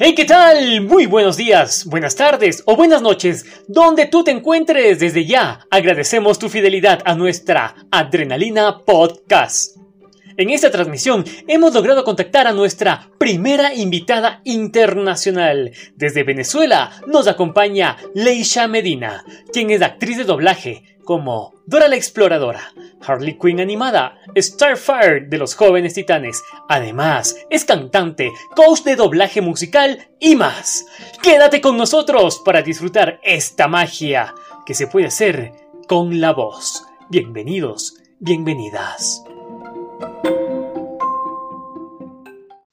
Hey, ¿qué tal? Muy buenos días, buenas tardes o buenas noches, donde tú te encuentres desde ya. Agradecemos tu fidelidad a nuestra Adrenalina Podcast. En esta transmisión hemos logrado contactar a nuestra primera invitada internacional. Desde Venezuela nos acompaña Leisha Medina, quien es actriz de doblaje como Dora la Exploradora, Harley Quinn animada, Starfire de los jóvenes titanes. Además, es cantante, coach de doblaje musical y más. Quédate con nosotros para disfrutar esta magia que se puede hacer con la voz. Bienvenidos, bienvenidas.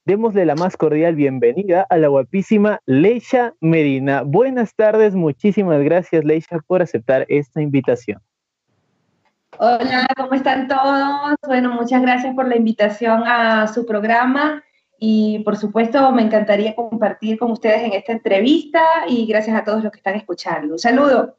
Démosle la más cordial bienvenida a la guapísima Leisha Medina. Buenas tardes, muchísimas gracias Leisha por aceptar esta invitación. Hola, ¿cómo están todos? Bueno, muchas gracias por la invitación a su programa y por supuesto me encantaría compartir con ustedes en esta entrevista y gracias a todos los que están escuchando. Un saludo.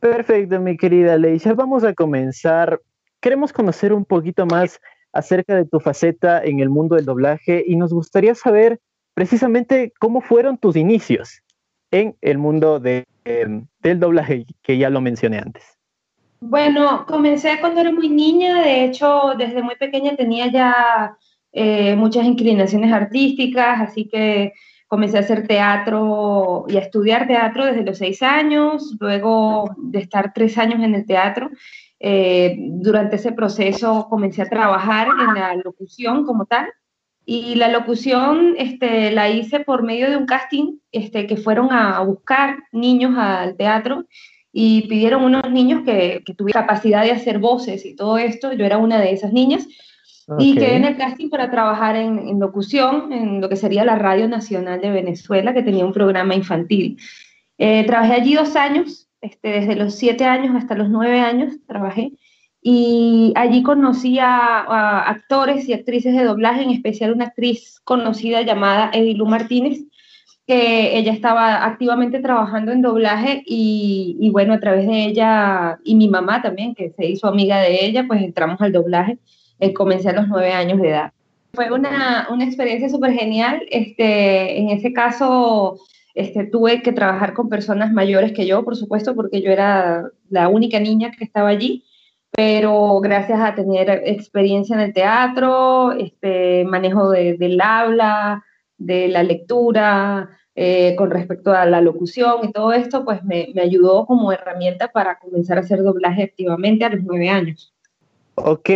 Perfecto, mi querida Leisha. Vamos a comenzar. Queremos conocer un poquito más acerca de tu faceta en el mundo del doblaje y nos gustaría saber precisamente cómo fueron tus inicios en el mundo em, del doblaje, que ya lo mencioné antes. Bueno, comencé cuando era muy niña, de hecho desde muy pequeña tenía ya eh, muchas inclinaciones artísticas, así que comencé a hacer teatro y a estudiar teatro desde los seis años, luego de estar tres años en el teatro, eh, durante ese proceso comencé a trabajar en la locución como tal. Y la locución este, la hice por medio de un casting este, que fueron a buscar niños al teatro y pidieron unos niños que, que tuvieran capacidad de hacer voces y todo esto. Yo era una de esas niñas. Y quedé en el casting para trabajar en, en, locución, en lo que sería la Radio Nacional de Venezuela, que tenía un programa infantil. Eh, trabajé allí dos años este, desde los siete años hasta los nueve años trabajé y allí conocí a, actores y actrices de doblaje, en especial una actriz conocida llamada Edilu Martínez, que ella estaba activamente trabajando en doblaje y, bueno, a través de ella y mi mamá también, que se hizo amiga de ella, pues entramos al doblaje. Eh, comencé a los nueve años de edad. Fue una, una experiencia súper genial. Este, en ese caso, este, tuve que trabajar con personas mayores que yo, por supuesto, porque yo era la única niña que estaba allí, pero gracias a tener experiencia en el teatro, este, manejo del habla, de la lectura, eh, con respecto a la locución y todo esto, pues me, me, ayudó como herramienta para comenzar a hacer doblaje activamente a los nueve años. Ok,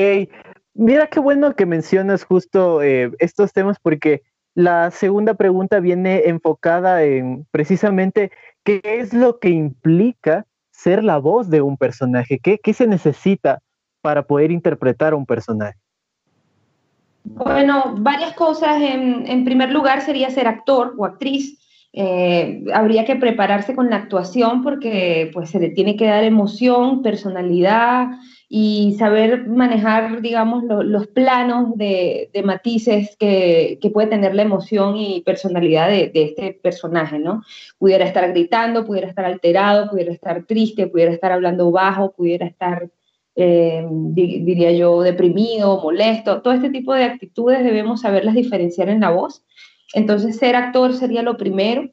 mira qué bueno que mencionas justo eh, estos temas porque la segunda pregunta viene enfocada en precisamente qué es lo que implica ser la voz de un personaje, qué, se necesita para poder interpretar a un personaje. Bueno, varias cosas. En, primer lugar sería ser actor o actriz. Eh, habría que prepararse con la actuación porque pues se le tiene que dar emoción, personalidad, y saber manejar, digamos, los planos de, matices que, puede tener la emoción y personalidad de, este personaje, ¿no? Pudiera estar gritando, pudiera estar alterado, pudiera estar triste, pudiera estar hablando bajo, pudiera estar, eh, diría yo, deprimido, molesto. Todo este tipo de actitudes debemos saberlas diferenciar en la voz. Entonces, ser actor sería lo primero.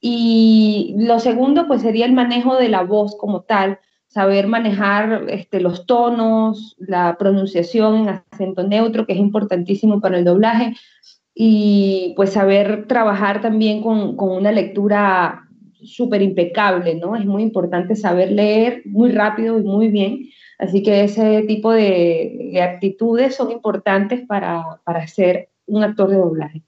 Y lo segundo, pues sería el manejo de la voz como tal saber manejar este, los tonos, la pronunciación en acento neutro, que es importantísimo para el doblaje, y pues saber trabajar también con, con una lectura súper impecable, ¿no? Es muy importante saber leer muy rápido y muy bien, así que ese tipo de, de actitudes son importantes para, para ser un actor de doblaje.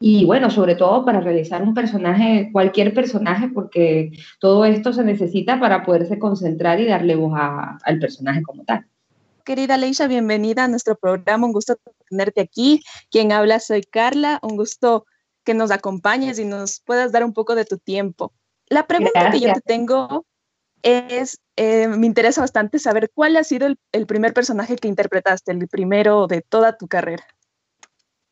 Y bueno, sobre todo para realizar un personaje, cualquier personaje, porque todo esto se necesita para poderse concentrar y darle voz al personaje como tal. Querida Leisha, bienvenida a nuestro programa. Un gusto tenerte aquí. Quien habla soy Carla. Un gusto que nos acompañes y nos puedas dar un poco de tu tiempo. La pregunta que yo te tengo es, eh, me interesa bastante saber cuál ha sido el primer personaje que interpretaste, el primero de toda tu carrera.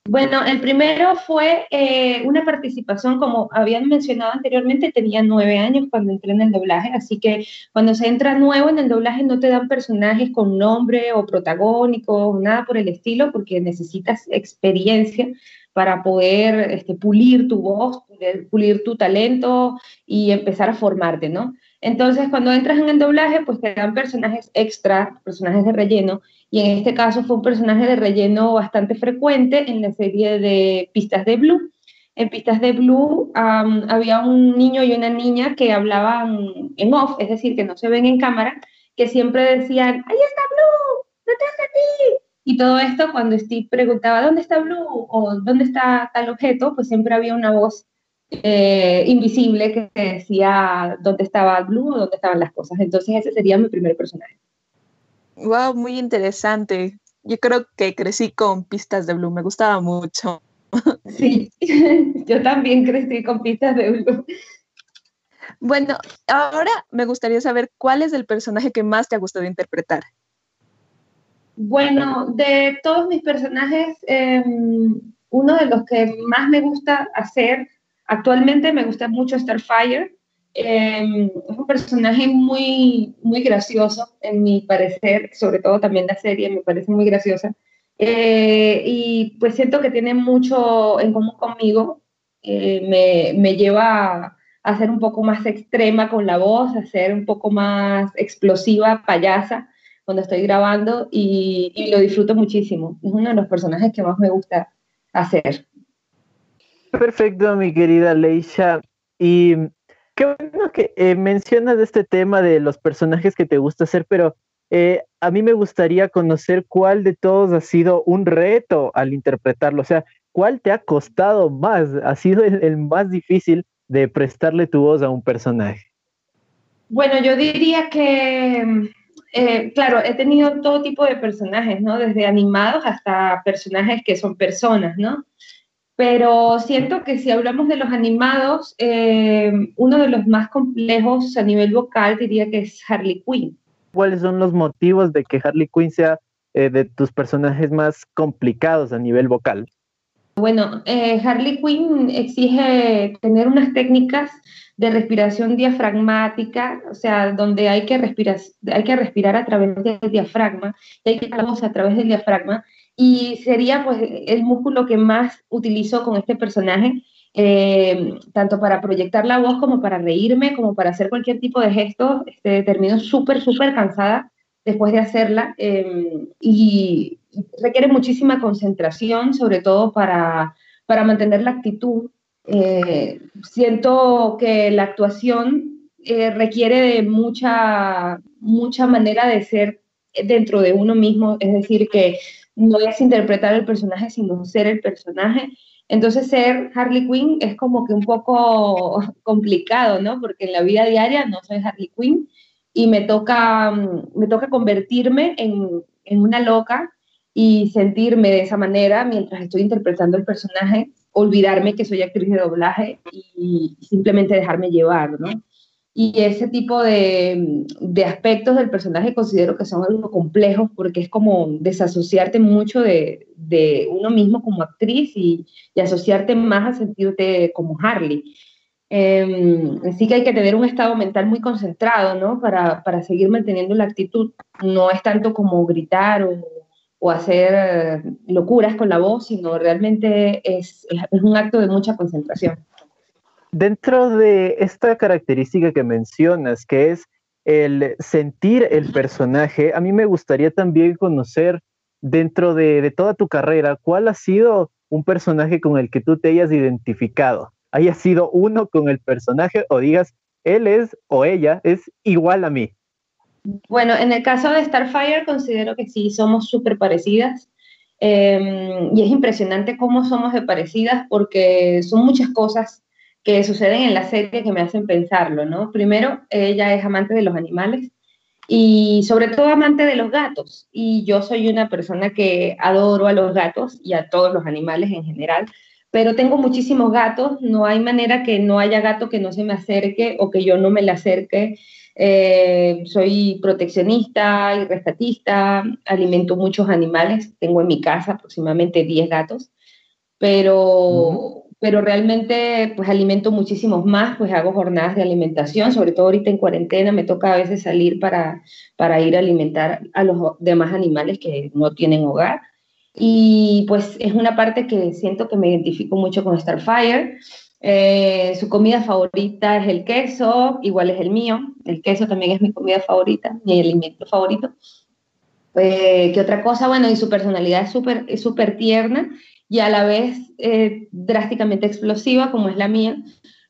Bueno, el primero fue eh, una participación, como habían mencionado anteriormente, tenía nueve años cuando entré en el doblaje, así que cuando se entra nuevo en el doblaje no te dan personajes con nombre o protagónico, nada por el estilo, porque necesitas experiencia para poder este, pulir tu voz, pulir tu talento y empezar a formarte, ¿no? Entonces, cuando entras en el doblaje, pues te dan personajes extra, personajes de relleno, y en este caso fue un personaje de relleno bastante frecuente en la serie de Pistas de Blue. En Pistas de Blue había un niño y una niña que hablaban en off, es decir, que no se ven en cámara, que siempre decían, ahí está Blue, detrás de ti. Y todo esto cuando Steve preguntaba, ¿dónde está Blue? o ¿dónde está tal objeto? Pues siempre había una voz eh, invisible que decía dónde estaba Blue o dónde estaban las cosas. Entonces ese sería mi primer personaje. Wow, muy interesante. Yo creo que crecí con pistas de Blue, me gustaba mucho. Sí, yo también crecí con pistas de Blue. Bueno, ahora me gustaría saber cuál es el personaje que más te ha gustado interpretar. Bueno, de todos mis personajes, em, uno de los que más me gusta hacer Actualmente me gusta mucho Starfire. Eh, es un personaje muy, muy gracioso, en mi parecer, sobre todo también la serie me parece muy graciosa. Eh, y pues siento que tiene mucho en común conmigo. Eh, me, me, lleva a, ser un poco más extrema con la voz, a ser un poco más explosiva, payasa cuando estoy grabando y, y lo disfruto muchísimo. Es uno de los personajes que más me gusta hacer. Perfecto, mi querida Leisha. Y qué bueno que eh, mencionas este tema de los personajes que te gusta hacer, pero eh, a mí me gustaría conocer cuál de todos ha sido un reto al interpretarlo. O sea, ¿cuál te ha costado más? ¿Ha sido el, más difícil de prestarle tu voz a un personaje? Bueno, yo diría que, eh, claro, he tenido todo tipo de personajes, ¿no? Desde animados hasta personajes que son personas, ¿no? Pero siento que si hablamos de los animados, eh, uno de los más complejos a nivel vocal diría que es Harley Quinn. ¿Cuáles son los motivos de que Harley Quinn sea eh, de tus personajes más complicados a nivel vocal? Bueno, eh, Harley Quinn exige tener unas técnicas de respiración diafragmática, o sea, donde hay que respirar, hay que respirar a través del diafragma, y hay que la voz a través del diafragma, y sería pues el músculo que más utilizo con este personaje, eh, tanto para proyectar la voz como para reírme, como para hacer cualquier tipo de gesto. Este, termino súper, súper cansada después de hacerla em, y requiere muchísima concentración, sobre todo para, para mantener la actitud. Eh, siento que la actuación eh, requiere de mucha, mucha manera de ser dentro de uno mismo, es decir, que no es interpretar el personaje, sino ser el personaje. Entonces ser Harley Quinn es como que un poco complicado, ¿no? Porque en la vida diaria no soy Harley Quinn y me toca, mm, me toca convertirme en, en una loca y sentirme de esa manera mientras estoy interpretando el personaje, olvidarme que soy actriz de doblaje y simplemente dejarme llevar, ¿no? Y ese tipo de, de, aspectos del personaje considero que son algo complejos porque es como desasociarte mucho de, de uno mismo como actriz y, asociarte más a sentirte como Harley. Eh, así que hay que tener un estado mental muy concentrado, ¿no? Para, para seguir manteniendo la actitud. No es tanto como gritar o, o hacer locuras con la voz, sino realmente es, es un acto de mucha concentración. Dentro de esta característica que mencionas, que es el sentir el personaje, a mí me gustaría también conocer dentro de, toda tu carrera, ¿cuál ha sido un personaje con el que tú te hayas identificado? ¿Haya sido uno con el personaje o digas, él es o ella es igual a mí? Bueno, en el caso de Starfire considero que sí, somos súper parecidas. Em, y es impresionante cómo somos de parecidas porque son muchas cosas que suceden en la serie que me hacen pensarlo, ¿no? Primero, ella es amante de los animales y sobre todo amante de los gatos. Y yo soy una persona que adoro a los gatos y a todos los animales en general, pero tengo muchísimos gatos, no hay manera que no haya gato que no se me acerque o que yo no me le acerque. Eh, soy proteccionista y rescatista, alimento muchos animales, tengo en mi casa aproximadamente 10 gatos, pero pero realmente pues alimento muchísimos más, pues hago jornadas de alimentación, sobre todo ahorita en cuarentena me toca a veces salir para, para ir a alimentar a los demás animales que no tienen hogar. y pues es una parte que siento que me identifico mucho con Starfire. Eh, su comida favorita es el queso, igual es el mío. El queso también es mi comida favorita, mi alimento favorito. Eh, ¿Qué otra cosa? Bueno, y su personalidad es súper es super tierna y a la vez eh, drásticamente explosiva, como es la mía.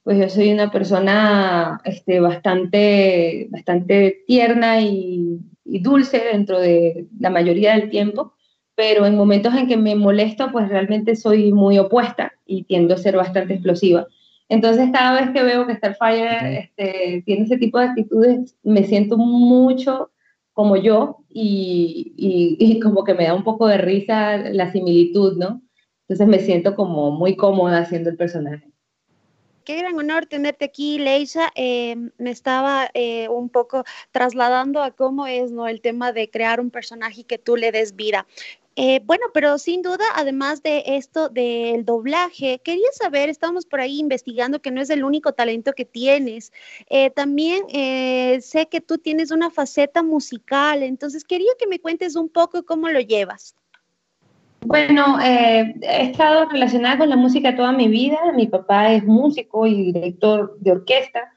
Pues yo soy una persona este, bastante, bastante tierna y, y dulce dentro de la mayoría del tiempo pero en momentos en que me molesto, pues realmente soy muy opuesta y tiendo a ser bastante explosiva. Entonces, cada vez que veo que Starfire este, tiene ese tipo de actitudes, me siento mucho como yo y, y, como que me da un poco de risa la similitud, ¿no? Entonces me siento como muy cómoda haciendo el personaje. Qué gran honor tenerte aquí, Leisha. Eh, me estaba eh, un poco trasladando a cómo es ¿no? el tema de crear un personaje que tú le des vida. Eh, bueno, pero sin duda, además de esto del doblaje, quería saber, estábamos por ahí investigando que no es el único talento que tienes. Eh, también eh, sé que tú tienes una faceta musical, entonces quería que me cuentes un poco cómo lo llevas. Bueno, he estado relacionada con la música toda mi vida. Mi papá es músico y director de orquesta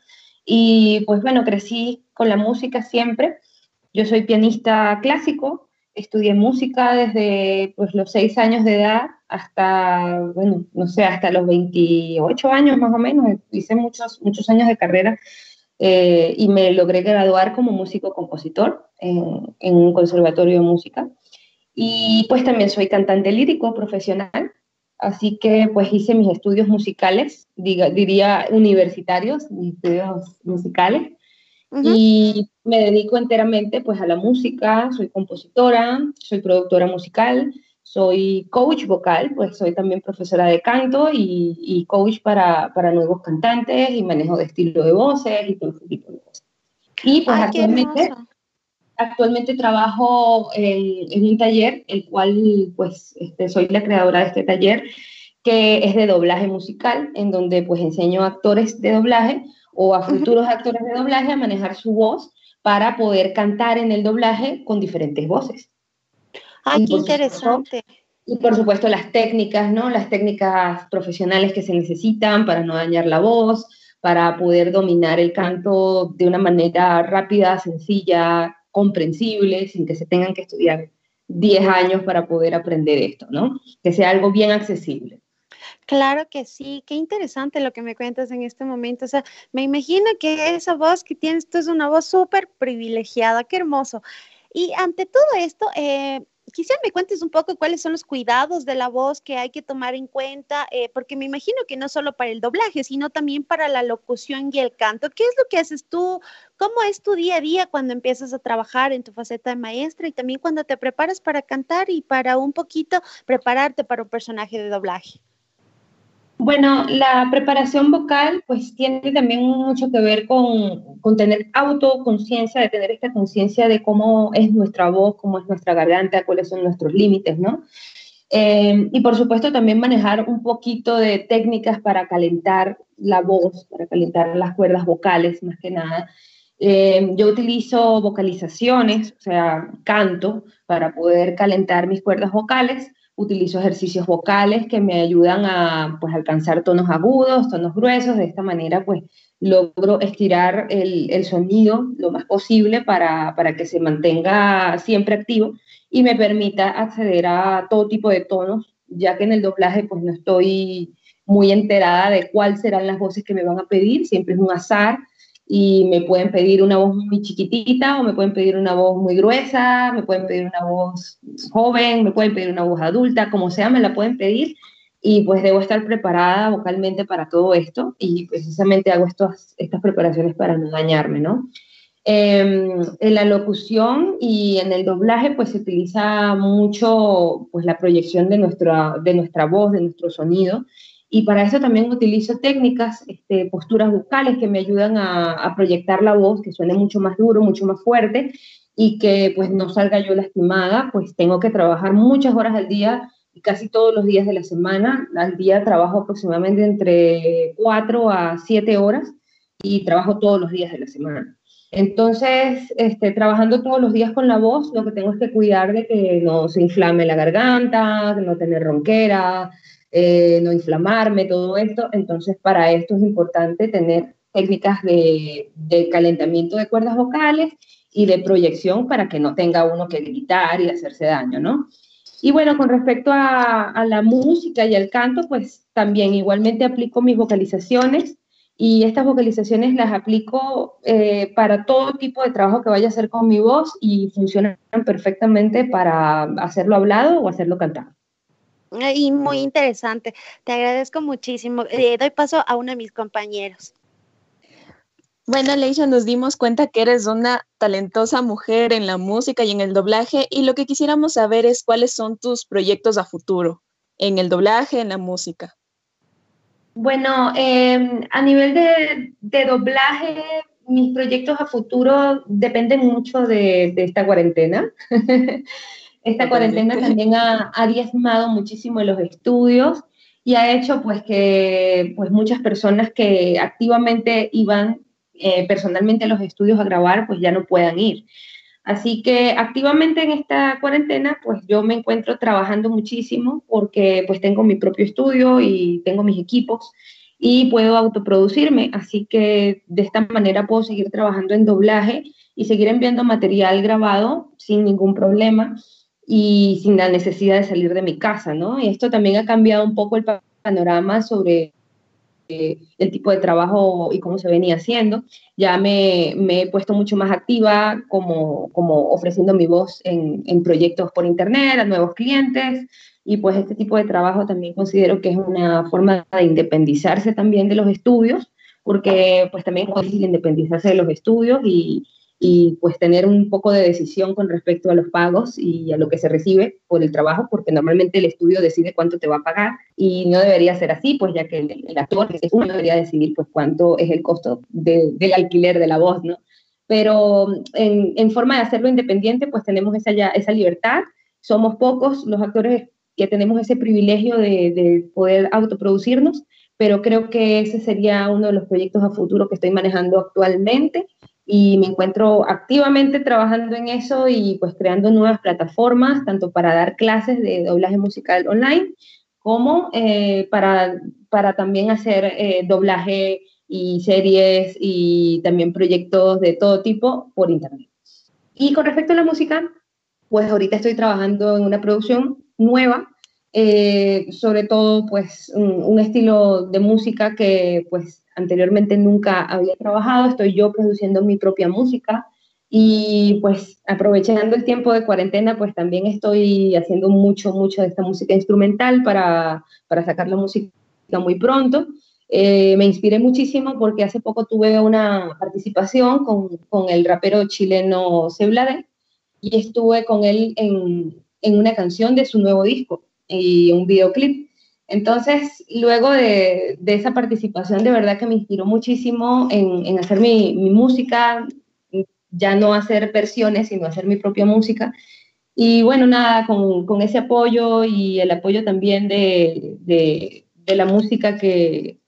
y pues bueno, crecí con la música siempre. Yo soy pianista clásico, estudié música desde pues, los seis años de edad hasta, bueno, no sé, hasta los 28 años más o menos. Hice muchos, muchos años de carrera eh, y me logré graduar como músico-compositor en, un conservatorio de música. Y pues también soy cantante lírico profesional, así que pues hice mis estudios musicales, diga, diría universitarios, mis estudios musicales. Y me dedico enteramente pues a la música, soy compositora, soy productora musical, soy coach vocal, pues soy también profesora de canto y, coach para, para, nuevos cantantes y manejo de estilo de voces y todo ese tipo de cosas. Y pues actualmente, actualmente trabajo en, en, un taller, el cual pues este, soy la creadora de este taller, que es de doblaje musical, en donde pues enseño a actores de doblaje o a futuros actores de doblaje a manejar su voz para poder cantar en el doblaje con diferentes voces. ¡Ay, qué interesante! y por supuesto las técnicas, ¿no? Las técnicas profesionales que se necesitan para no dañar la voz, para poder dominar el canto de una manera rápida, sencilla, comprensible, sin que se tengan que estudiar 10 años para poder aprender esto, ¿no? Que sea algo bien accesible. Claro que sí, qué interesante lo que me cuentas en este momento. O sea, me imagino que esa voz que tienes tú es una voz súper privilegiada, qué hermoso. Y ante todo esto, eh, quisiera me cuentes un poco cuáles son los cuidados de la voz que hay que tomar en cuenta, eh, porque me imagino que no solo para el doblaje, sino también para la locución y el canto. ¿Qué es lo que haces tú? ¿Cómo es tu día a día cuando empiezas a trabajar en tu faceta de maestra y también cuando te preparas para cantar y para un poquito prepararte para un personaje de doblaje? Bueno, la preparación vocal pues tiene también mucho que ver con, con tener autoconciencia, de tener esta conciencia de cómo es nuestra voz, cómo es nuestra garganta, cuáles son nuestros límites, ¿no? Eh, y por supuesto también manejar un poquito de técnicas para calentar la voz, para calentar las cuerdas vocales más que nada. Eh, yo utilizo vocalizaciones, o sea, canto, para poder calentar mis cuerdas vocales utilizo ejercicios vocales que me ayudan a pues, alcanzar tonos agudos, tonos gruesos, de esta manera pues logro estirar el, el sonido lo más posible para, para, que se mantenga siempre activo y me permita acceder a todo tipo de tonos, ya que en el doblaje pues no estoy muy enterada de cuáles serán las voces que me van a pedir, siempre es un azar, y me pueden pedir una voz muy chiquitita o me pueden pedir una voz muy gruesa, me pueden pedir una voz joven, me pueden pedir una voz adulta, como sea, me la pueden pedir y pues debo estar preparada vocalmente para todo esto y precisamente hago estas preparaciones para no dañarme, ¿no? Em, en la locución y en el doblaje pues se utiliza mucho pues la proyección de nuestra, de nuestra voz, de nuestro sonido y para eso también utilizo técnicas, este, posturas vocales que me ayudan a, proyectar la voz, que suene mucho más duro, mucho más fuerte y que pues no salga yo lastimada, pues tengo que trabajar muchas horas al día y casi todos los días de la semana. Al día trabajo aproximadamente entre 4 a 7 horas y trabajo todos los días de la semana. Entonces, este, trabajando todos los días con la voz, lo que tengo es que cuidar de que no se inflame la garganta, no tener ronquera, eh, no inflamarme, todo esto. Entonces, para esto es importante tener técnicas de, calentamiento de cuerdas vocales y de proyección para que no tenga uno que gritar y hacerse daño, ¿no? Y bueno, con respecto a, la música y al canto, pues también igualmente aplico mis vocalizaciones y estas vocalizaciones las aplico eh, para todo tipo de trabajo que vaya a hacer con mi voz y funcionan perfectamente para hacerlo hablado o hacerlo cantado. Y muy interesante. Te agradezco muchísimo. Eh, doy paso a uno de mis compañeros. Bueno, Leisha, nos dimos cuenta que eres una talentosa mujer en la música y en el doblaje y lo que quisiéramos saber es cuáles son tus proyectos a futuro en el doblaje, en la música. Bueno, em, a nivel de, doblaje, mis proyectos a futuro dependen mucho de, esta cuarentena. esta cuarentena también ha, ha, diezmado muchísimo los estudios y ha hecho pues que pues muchas personas que activamente iban eh, personalmente a los estudios a grabar pues ya no puedan ir. Así que activamente en esta cuarentena, pues yo me encuentro trabajando muchísimo porque pues tengo mi propio estudio y tengo mis equipos y puedo autoproducirme. Así que de esta manera puedo seguir trabajando en doblaje y seguir enviando material grabado sin ningún problema y sin la necesidad de salir de mi casa, ¿no? Y esto también ha cambiado un poco el panorama sobre el tipo de trabajo y cómo se venía haciendo. Ya me, he puesto mucho más activa como, como ofreciendo mi voz en, en, proyectos por internet a nuevos clientes y pues este tipo de trabajo también considero que es una forma de independizarse también de los estudios porque pues también es difícil independizarse de los estudios y, y pues tener un poco de decisión con respecto a los pagos y a lo que se recibe por el trabajo, porque normalmente el estudio decide cuánto te va a pagar y no debería ser así, pues ya que el, actor es uno debería decidir pues cuánto es el costo del alquiler de la voz, ¿no? Pero en, forma de hacerlo independiente, pues tenemos esa, ya, esa libertad. Somos pocos los actores que tenemos ese privilegio de, de poder autoproducirnos, pero creo que ese sería uno de los proyectos a futuro que estoy manejando actualmente y me encuentro activamente trabajando en eso y pues creando nuevas plataformas, tanto para dar clases de doblaje musical online como eh, para, para también hacer eh, doblaje y series y también proyectos de todo tipo por internet. Y con respecto a la música, pues ahorita estoy trabajando en una producción nueva, eh, sobre todo pues un, un, estilo de música que pues anteriormente nunca había trabajado, estoy yo produciendo mi propia música y pues aprovechando el tiempo de cuarentena, pues también estoy haciendo mucho, mucho de esta música instrumental para, para sacar la música muy pronto. Eh, me inspiré muchísimo porque hace poco tuve una participación con, con el rapero chileno Ceblade y estuve con él en, en una canción de su nuevo disco y un videoclip. Entonces, luego de, esa participación, de verdad que me inspiró muchísimo en, hacer mi, música, ya no hacer versiones, sino hacer mi propia música. Y bueno, nada, con, ese apoyo y el apoyo también de, la música que,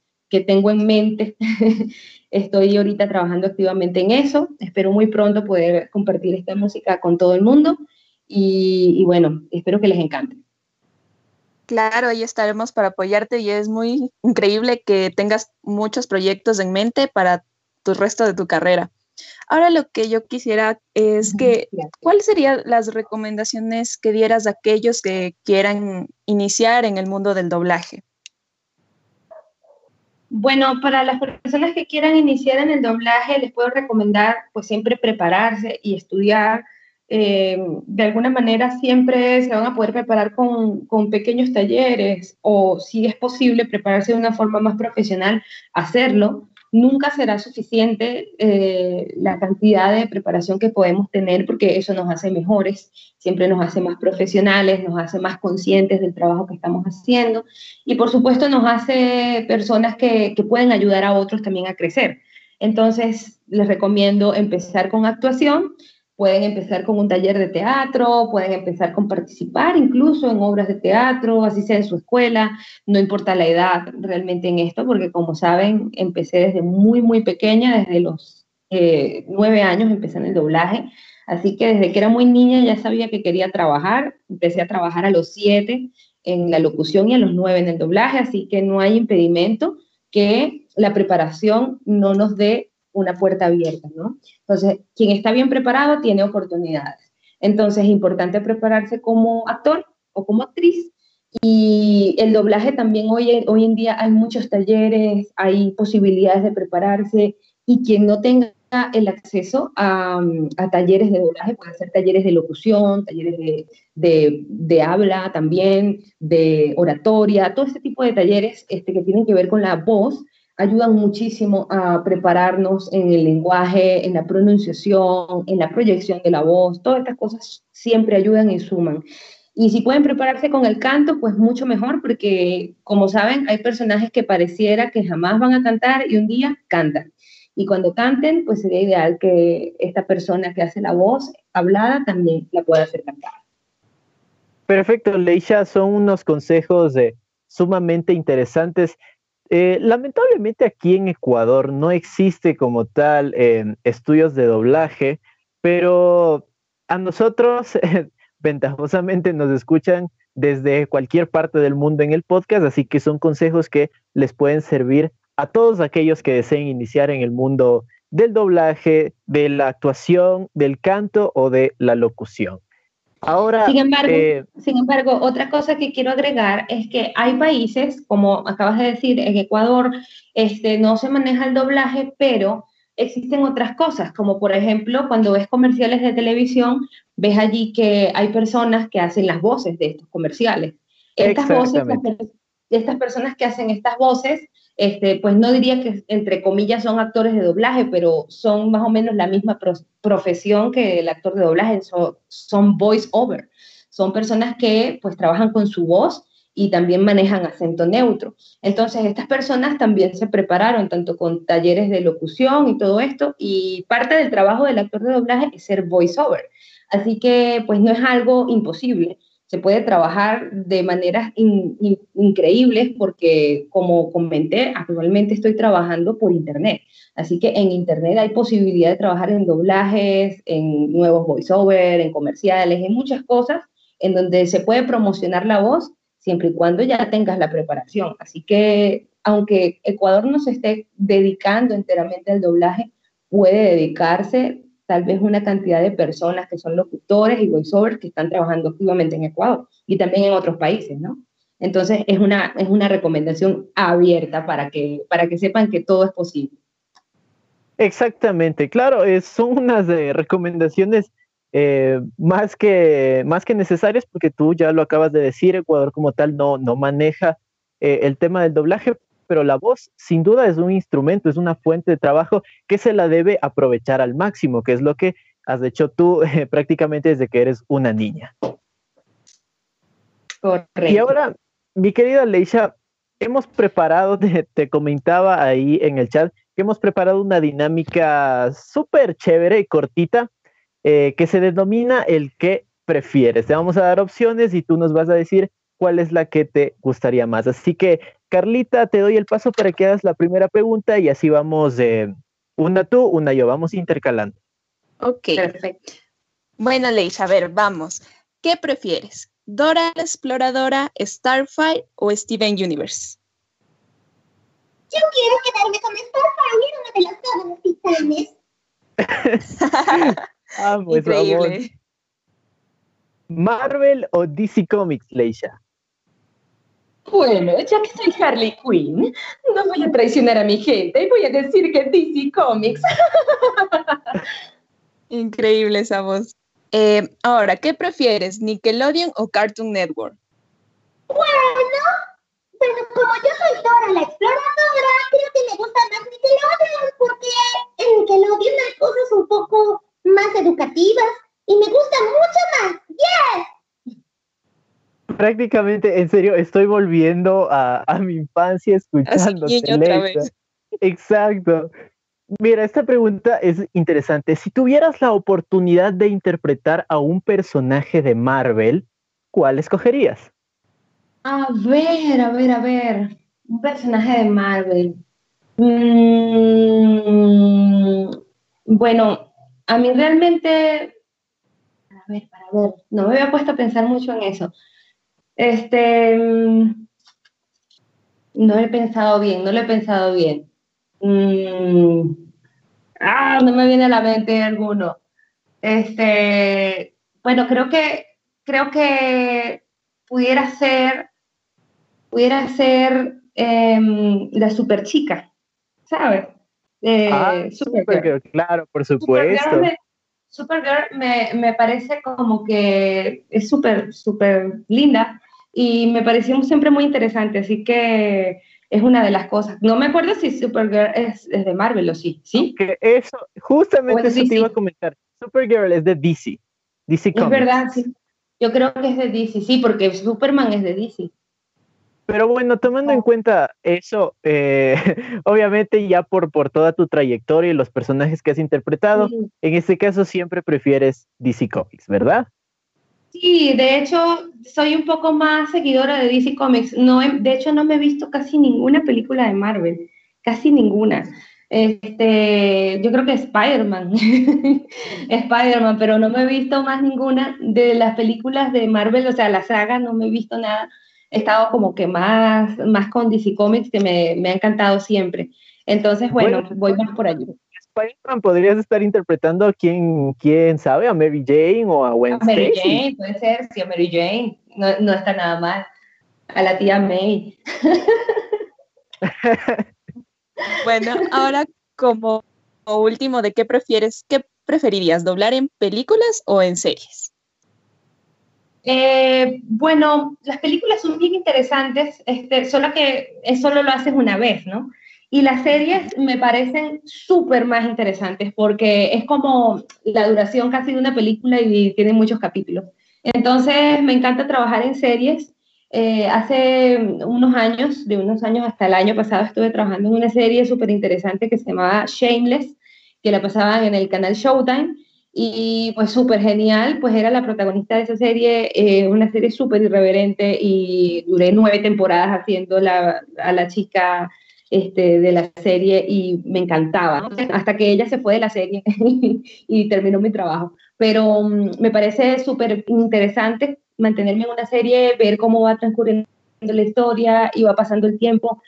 tengo en mente, estoy ahorita trabajando activamente en eso. Espero muy pronto poder compartir esta música con todo el mundo y bueno, espero que les encante. Claro, ahí estaremos para apoyarte y es muy increíble que tengas muchos proyectos en mente para tu resto de tu carrera. Ahora lo que yo quisiera es que, ¿cuáles serían las recomendaciones que dieras a aquellos que quieran iniciar en el mundo del doblaje? Bueno, para las personas que quieran iniciar en el doblaje, les puedo recomendar pues siempre prepararse y estudiar eh, de alguna manera siempre se van a poder preparar con, con, pequeños talleres o si es posible prepararse de una forma más profesional, hacerlo. Nunca será suficiente eh, la cantidad de preparación que podemos tener porque eso nos hace mejores, siempre nos hace más profesionales, nos hace más conscientes del trabajo que estamos haciendo y por supuesto nos hace personas que, que pueden ayudar a otros también a crecer. Entonces, les recomiendo empezar con actuación, Pueden empezar con un taller de teatro, pueden empezar con participar incluso en obras de teatro, así sea en su escuela, no importa la edad realmente en esto, porque como saben, empecé desde muy, muy pequeña, desde los eh, nueve años empecé en el doblaje, así que desde que era muy niña ya sabía que quería trabajar, empecé a trabajar a los siete en la locución y a los nueve en el doblaje, así que no hay impedimento que la preparación no nos dé una puerta abierta, ¿no? Entonces, quien está bien preparado tiene oportunidades. Entonces, es importante prepararse como actor o como actriz. Y el doblaje también hoy, hoy en día hay muchos talleres, hay posibilidades de prepararse y quien no tenga el acceso a, talleres de doblaje, puede ser talleres de locución, talleres de, de, habla también, de oratoria, todo este tipo de talleres este, que tienen que ver con la voz, ayudan muchísimo a prepararnos en el lenguaje, en la pronunciación, en la proyección de la voz, todas estas cosas siempre ayudan y suman. Y si pueden prepararse con el canto, pues mucho mejor, porque como saben, hay personajes que pareciera que jamás van a cantar y un día cantan. Y cuando canten, pues sería ideal que esta persona que hace la voz hablada también la pueda hacer cantar. Perfecto, Leisha, son unos consejos de sumamente interesantes eh, lamentablemente aquí en Ecuador no existe como tal em, estudios de doblaje, pero a nosotros ventajosamente nos escuchan desde cualquier parte del mundo en el podcast, así que son consejos que les pueden servir a todos aquellos que deseen iniciar en el mundo del doblaje, de la actuación, del canto o de la locución. Ahora, sin embargo, eh, sin embargo, otra cosa que quiero agregar es que hay países, como acabas de decir, en Ecuador, este, no se maneja el doblaje, pero existen otras cosas, como por ejemplo, cuando ves comerciales de televisión, ves allí que hay personas que hacen las voces de estos comerciales. Estas voces, estas personas que hacen estas voces, este, pues no diría que entre comillas son actores de doblaje, pero son más o menos la misma profesión que el actor de doblaje, son, voice over. Son personas que pues trabajan con su voz y también manejan acento neutro. Entonces, estas personas también se prepararon tanto con talleres de locución y todo esto, y parte del trabajo del actor de doblaje es ser voice over. Así que, pues no es algo imposible se puede trabajar de maneras increíbles porque, como comenté, actualmente estoy trabajando por Internet. Así que en Internet hay posibilidad de trabajar en doblajes, en nuevos voiceover, en comerciales, en muchas cosas en donde se puede promocionar la voz siempre y cuando ya tengas la preparación. Así que, aunque Ecuador no se esté dedicando enteramente al doblaje, puede dedicarse tal vez una cantidad de personas que son locutores y voiceovers que están trabajando activamente en Ecuador y también en otros países, ¿no? Entonces es una, es una recomendación abierta para que, para que sepan que todo es posible. Exactamente, claro, son unas eh, recomendaciones eh, más, que, más que necesarias porque tú ya lo acabas de decir, Ecuador como tal no, no maneja eh, el tema del doblaje, pero la voz sin duda es un instrumento, es una fuente de trabajo que se la debe aprovechar al máximo, que es lo que has hecho tú eh, prácticamente desde que eres una niña. Correcto. Y ahora, mi querida Leisha, hemos preparado, te, comentaba ahí en el chat, que hemos preparado una dinámica súper chévere y cortita eh, que se denomina el que prefieres. Te vamos a dar opciones y tú nos vas a decir cuál es la que te gustaría más. Así que Carlita, te doy el paso para que hagas la primera pregunta y así vamos de una tú, una yo, vamos intercalando. Ok. Perfecto. Bueno, Leis, a ver, vamos. ¿Qué prefieres? ¿Dora la exploradora, Starfire o Steven Universe? Yo quiero quedarme con Starfire, uno de los jóvenes titanes. ah, pues Increíble. ¿Marvel o DC Comics, Leisha? Bueno, ya que soy Harley Quinn, no voy a traicionar a mi gente y voy a decir que DC Comics. Increíble esa voz. Eh, ahora, ¿qué prefieres, Nickelodeon o Cartoon Network? Bueno, bueno, como yo soy Dora la exploradora, creo que me gusta más Nickelodeon porque en Nickelodeon hay cosas un poco más educativas y me gusta mucho más. ¡Yes! Prácticamente, en serio, estoy volviendo a, mi infancia escuchando Exacto. Mira, esta pregunta es interesante. Si tuvieras la oportunidad de interpretar a un personaje de Marvel, ¿cuál escogerías? A ver, a ver, a ver. Un personaje de Marvel. Mm, bueno, a mí realmente, a ver, para ver, no me había puesto a pensar mucho en eso. Este, mm, no he pensado bien, no lo he pensado bien. Mm, ah, no me viene a la mente alguno. Este, bueno, creo que, creo que pudiera ser, pudiera ser em, la super chica, ¿sabes? Eh, ah, Supergirl. claro, por supuesto. Supergirl, me, me, parece como que es súper, súper linda y me pareció siempre muy interesante, así que es una de las cosas. No me acuerdo si Supergirl es, es de Marvel o sí, ¿sí? Que eso, justamente eso te iba a comentar. Supergirl es de DC, DC Comics. Es verdad, sí. Yo creo que es de DC, sí, porque Superman es de DC. Pero bueno, tomando en cuenta eso, eh, obviamente ya por, por toda tu trayectoria y los personajes que has interpretado, en este caso siempre prefieres DC Comics, ¿verdad? Sí, de hecho soy un poco más seguidora de DC Comics. No de hecho no me he visto casi ninguna película de Marvel, casi ninguna. Este, yo creo que Spider-Man, Spider-Man, pero no me he visto más ninguna de las películas de Marvel, o sea, la saga, no me he visto nada. He estado como que más, más con DC Comics, que me, me ha encantado siempre. Entonces, bueno, voy más por allí. Spider-Man podrías estar interpretando a quién, quién sabe, a Mary Jane o a Gwen a Mary Jane, puede ser, sí, a Mary Jane, no, no está nada mal. A la tía May. bueno, ahora como último, ¿de qué prefieres? ¿Qué preferirías, doblar en películas o en series? Eh, bueno, las películas son bien interesantes, este, solo que solo lo haces una vez, ¿no? Y las series me parecen súper más interesantes porque es como la duración casi de una película y tiene muchos capítulos. Entonces me encanta trabajar en series. Eh, hace unos años, de unos años hasta el año pasado, estuve trabajando en una serie súper interesante que se llamaba Shameless, que la pasaban en el canal Showtime. Y pues súper genial, pues era la protagonista de esa serie, eh, una serie súper irreverente y duré nueve temporadas haciendo la, a la chica este, de la serie y me encantaba, hasta que ella se fue de la serie y terminó mi trabajo. Pero mm, me parece súper interesante mantenerme en una serie, ver cómo va transcurriendo la historia y va pasando el tiempo,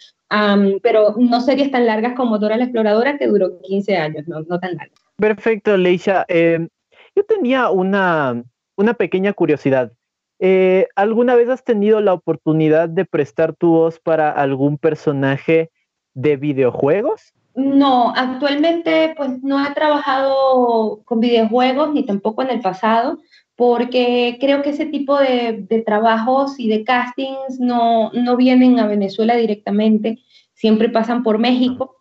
pero no series tan largas como Dora la Exploradora, que duró 15 años, no, no tan largas. Perfecto, Leisha. Eh, yo tenía una, una pequeña curiosidad. Eh, ¿Alguna vez has tenido la oportunidad de prestar tu voz para algún personaje de videojuegos? No, actualmente pues no he trabajado con videojuegos ni tampoco en el pasado, porque creo que ese tipo de, trabajos y de castings no, no, vienen a Venezuela directamente, siempre pasan por México,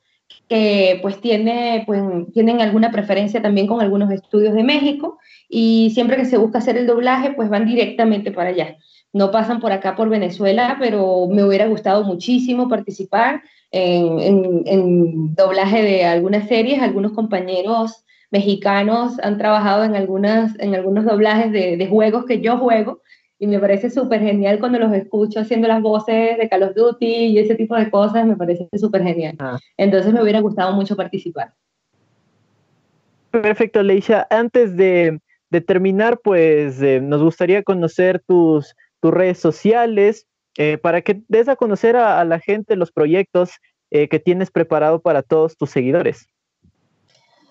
que pues, tiene, pues tienen alguna preferencia también con algunos estudios de México, y siempre que se busca hacer el doblaje, pues van directamente para allá. No pasan por acá, por Venezuela, pero me hubiera gustado muchísimo participar en, doblaje de algunas series, algunos compañeros mexicanos han trabajado en, algunas, en algunos doblajes de, juegos que yo juego y me parece súper genial cuando los escucho haciendo las voces de Call of Duty y ese tipo de cosas, me parece súper genial. Ah. Entonces me hubiera gustado mucho participar. Perfecto, Leisha. Antes de, terminar, pues eh, nos gustaría conocer tus, tus redes sociales, eh, para que des a conocer a, la gente los proyectos eh, que tienes preparado para todos tus seguidores.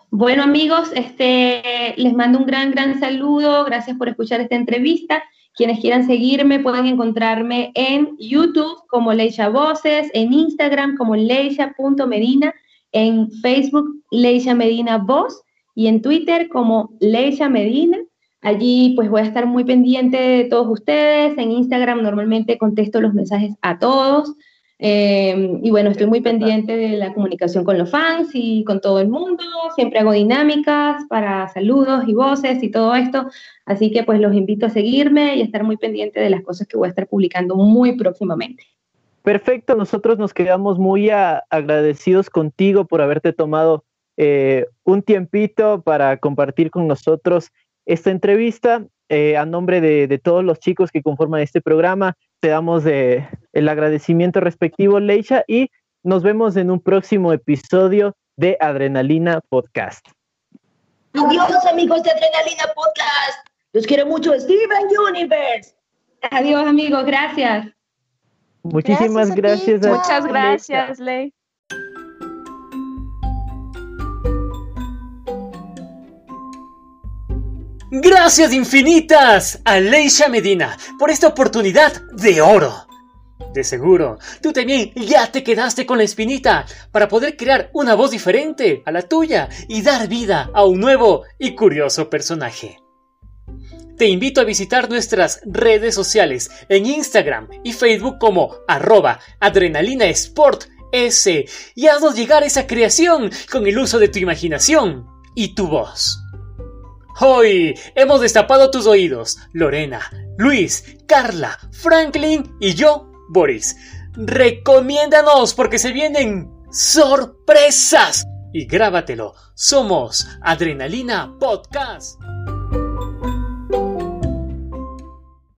Bueno amigos, este, les mando un gran, gran saludo. Gracias por escuchar esta entrevista. Quienes quieran seguirme pueden encontrarme en YouTube como Leisha Voces, en Instagram como leisha.medina, en Facebook Leisha Medina Voz y en Twitter como Leisha Medina. Allí pues voy a estar muy pendiente de todos ustedes. En Instagram normalmente contesto los mensajes a todos. Eh, y bueno, estoy muy pendiente de la comunicación con los fans y con todo el mundo. Siempre hago dinámicas para saludos y voces y todo esto. Así que pues los invito a seguirme y a estar muy pendiente de las cosas que voy a estar publicando muy próximamente. Perfecto, nosotros nos quedamos muy agradecidos contigo por haberte tomado eh, un tiempito para compartir con nosotros esta entrevista. Eh, a nombre de, todos los chicos que conforman este programa, te damos eh, el agradecimiento respectivo, Leisha, y nos vemos en un próximo episodio de Adrenalina Podcast. Adiós, amigos de Adrenalina Podcast. Los quiero mucho, Steven Universe. Adiós, amigos. Gracias. Muchísimas gracias. Muchas gracias, Ley. Gracias infinitas a Leisha Medina por esta oportunidad de oro. De seguro, tú también ya te quedaste con la espinita para poder crear una voz diferente a la tuya y dar vida a un nuevo y curioso personaje. Te invito a visitar nuestras redes sociales en Instagram y Facebook como arroba adrenalinasport.s y haznos llegar esa creación con el uso de tu imaginación y tu voz. Hoy hemos destapado tus oídos, Lorena, Luis, Carla, Franklin y yo, Boris. Recomiéndanos porque se vienen sorpresas. Y grábatelo, somos Adrenalina Podcast.